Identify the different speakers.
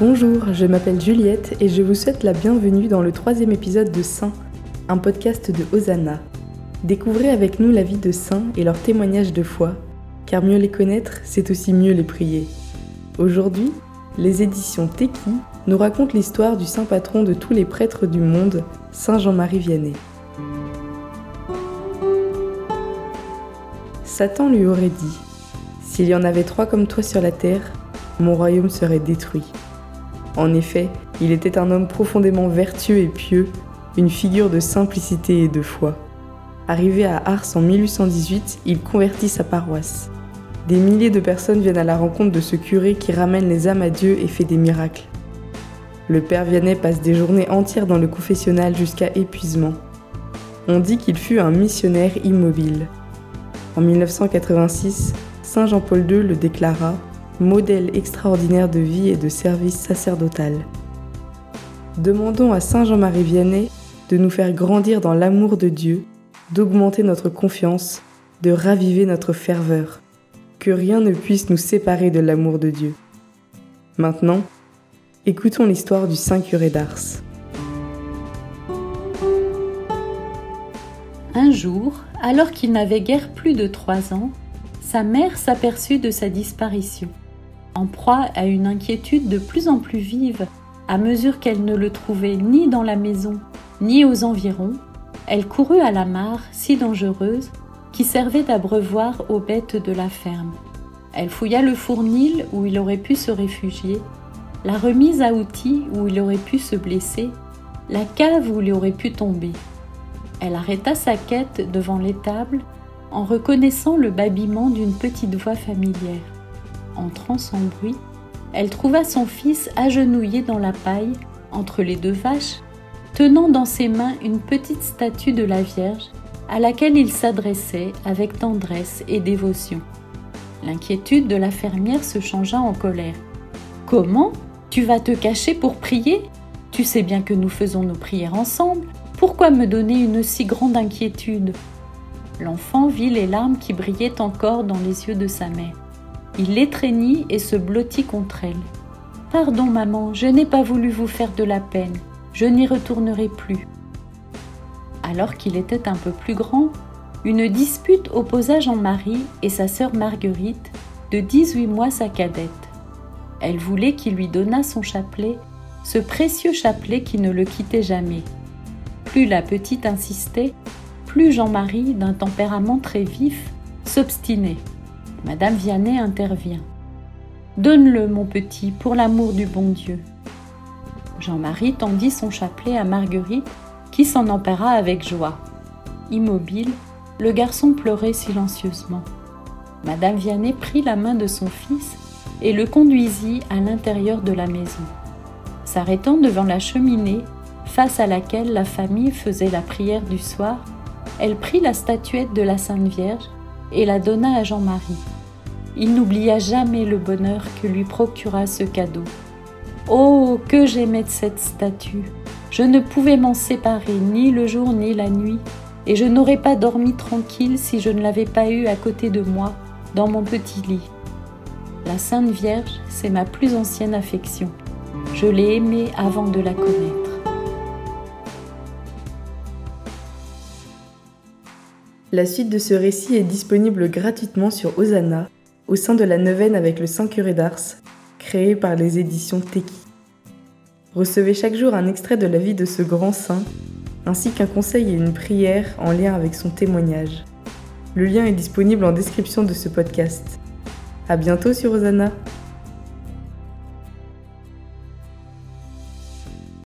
Speaker 1: Bonjour, je m'appelle Juliette et je vous souhaite la bienvenue dans le troisième épisode de Saint, un podcast de Hosanna. Découvrez avec nous la vie de saints et leurs témoignages de foi, car mieux les connaître, c'est aussi mieux les prier. Aujourd'hui, les éditions Teki nous racontent l'histoire du saint patron de tous les prêtres du monde, Saint Jean-Marie Vianney. Satan lui aurait dit S'il y en avait trois comme toi sur la terre, mon royaume serait détruit. En effet, il était un homme profondément vertueux et pieux, une figure de simplicité et de foi. Arrivé à Ars en 1818, il convertit sa paroisse. Des milliers de personnes viennent à la rencontre de ce curé qui ramène les âmes à Dieu et fait des miracles. Le père Vianney passe des journées entières dans le confessionnal jusqu'à épuisement. On dit qu'il fut un missionnaire immobile. En 1986, Saint Jean-Paul II le déclara modèle extraordinaire de vie et de service sacerdotal. Demandons à Saint Jean-Marie Vianney de nous faire grandir dans l'amour de Dieu, d'augmenter notre confiance, de raviver notre ferveur, que rien ne puisse nous séparer de l'amour de Dieu. Maintenant, écoutons l'histoire du Saint curé d'Ars.
Speaker 2: Un jour, alors qu'il n'avait guère plus de trois ans, sa mère s'aperçut de sa disparition en proie à une inquiétude de plus en plus vive à mesure qu'elle ne le trouvait ni dans la maison ni aux environs, elle courut à la mare si dangereuse qui servait d'abreuvoir aux bêtes de la ferme. Elle fouilla le fournil où il aurait pu se réfugier, la remise à outils où il aurait pu se blesser, la cave où il aurait pu tomber. Elle arrêta sa quête devant l'étable en reconnaissant le babillement d'une petite voix familière entrant sans bruit, elle trouva son fils agenouillé dans la paille, entre les deux vaches, tenant dans ses mains une petite statue de la Vierge à laquelle il s'adressait avec tendresse et dévotion. L'inquiétude de la fermière se changea en colère. Comment? Tu vas te cacher pour prier? Tu sais bien que nous faisons nos prières ensemble. Pourquoi me donner une si grande inquiétude? L'enfant vit les larmes qui brillaient encore dans les yeux de sa mère. Il l'étreignit et se blottit contre elle. Pardon, maman, je n'ai pas voulu vous faire de la peine. Je n'y retournerai plus. Alors qu'il était un peu plus grand, une dispute opposa Jean-Marie et sa sœur Marguerite, de 18 mois sa cadette. Elle voulait qu'il lui donnât son chapelet, ce précieux chapelet qui ne le quittait jamais. Plus la petite insistait, plus Jean-Marie, d'un tempérament très vif, s'obstinait. Madame Vianney intervient. Donne-le, mon petit, pour l'amour du bon Dieu. Jean-Marie tendit son chapelet à Marguerite, qui s'en empara avec joie. Immobile, le garçon pleurait silencieusement. Madame Vianney prit la main de son fils et le conduisit à l'intérieur de la maison. S'arrêtant devant la cheminée, face à laquelle la famille faisait la prière du soir, elle prit la statuette de la Sainte Vierge et la donna à Jean-Marie. Il n'oublia jamais le bonheur que lui procura ce cadeau. Oh, que j'aimais cette statue Je ne pouvais m'en séparer ni le jour ni la nuit, et je n'aurais pas dormi tranquille si je ne l'avais pas eue à côté de moi, dans mon petit lit. La Sainte Vierge, c'est ma plus ancienne affection. Je l'ai aimée avant de la connaître.
Speaker 1: La suite de ce récit est disponible gratuitement sur Hosanna, au sein de la neuvaine avec le Saint Curé d'Ars, créé par les éditions Teki. Recevez chaque jour un extrait de la vie de ce grand saint, ainsi qu'un conseil et une prière en lien avec son témoignage. Le lien est disponible en description de ce podcast. À bientôt sur Hosanna!